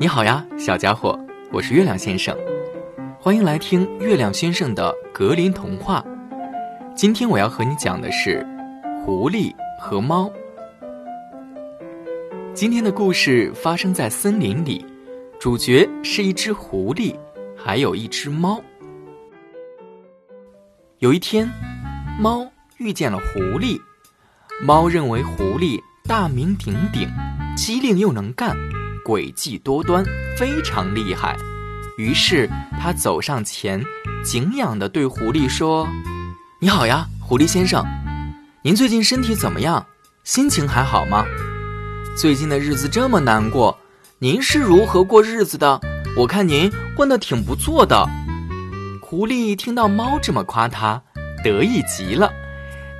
你好呀，小家伙，我是月亮先生，欢迎来听月亮先生的格林童话。今天我要和你讲的是狐狸和猫。今天的故事发生在森林里，主角是一只狐狸，还有一只猫。有一天，猫遇见了狐狸，猫认为狐狸大名鼎鼎，机灵又能干。诡计多端，非常厉害。于是他走上前，敬仰地对狐狸说：“你好呀，狐狸先生，您最近身体怎么样？心情还好吗？最近的日子这么难过，您是如何过日子的？我看您混得挺不错的。”狐狸听到猫这么夸他，得意极了。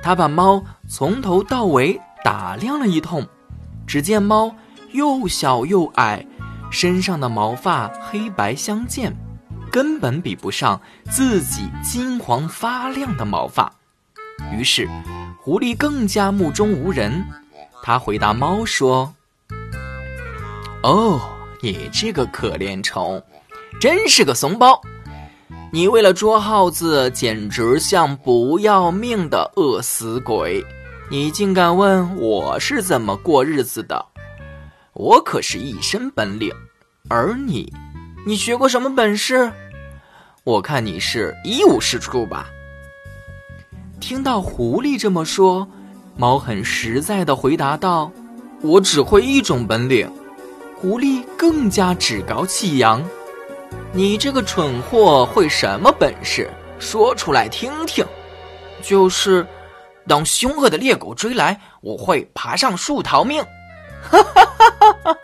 他把猫从头到尾打量了一通，只见猫。又小又矮，身上的毛发黑白相间，根本比不上自己金黄发亮的毛发。于是，狐狸更加目中无人。他回答猫说：“哦，你这个可怜虫，真是个怂包！你为了捉耗子，简直像不要命的饿死鬼！你竟敢问我是怎么过日子的？”我可是一身本领，而你，你学过什么本事？我看你是一无是处吧。听到狐狸这么说，猫很实在的回答道：“我只会一种本领。”狐狸更加趾高气扬：“你这个蠢货会什么本事？说出来听听。”就是，当凶恶的猎狗追来，我会爬上树逃命。哈哈哈哈哈！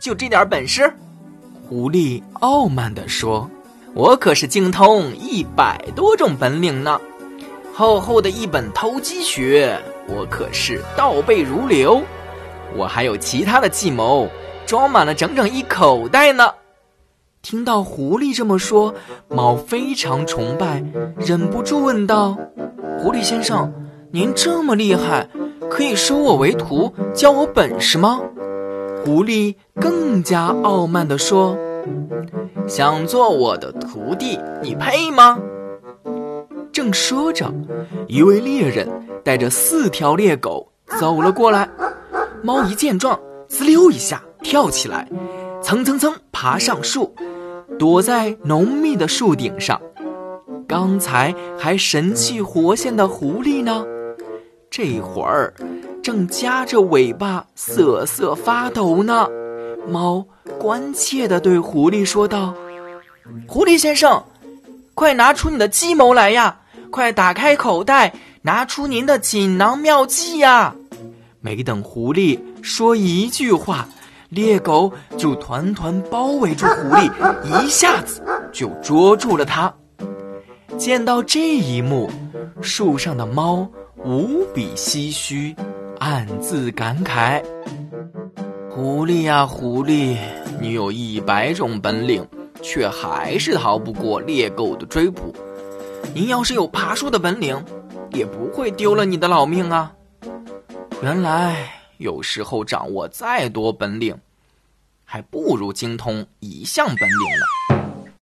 就这点本事，狐狸傲慢地说：“我可是精通一百多种本领呢，厚厚的一本偷鸡学，我可是倒背如流。我还有其他的计谋，装满了整整一口袋呢。”听到狐狸这么说，猫非常崇拜，忍不住问道：“狐狸先生，您这么厉害？”可以收我为徒，教我本事吗？狐狸更加傲慢地说：“想做我的徒弟，你配吗？”正说着，一位猎人带着四条猎狗走了过来。猫一见状，滋溜一下跳起来，蹭蹭蹭爬上树，躲在浓密的树顶上。刚才还神气活现的狐狸呢？这会儿，正夹着尾巴瑟瑟发抖呢。猫关切地对狐狸说道：“狐狸先生，快拿出你的计谋来呀！快打开口袋，拿出您的锦囊妙计呀！”没等狐狸说一句话，猎狗就团团包围住狐狸，一下子就捉住了它。见到这一幕，树上的猫。无比唏嘘，暗自感慨：“狐狸呀，狐狸，你有一百种本领，却还是逃不过猎狗的追捕。您要是有爬树的本领，也不会丢了你的老命啊！原来有时候掌握再多本领，还不如精通一项本领呢。”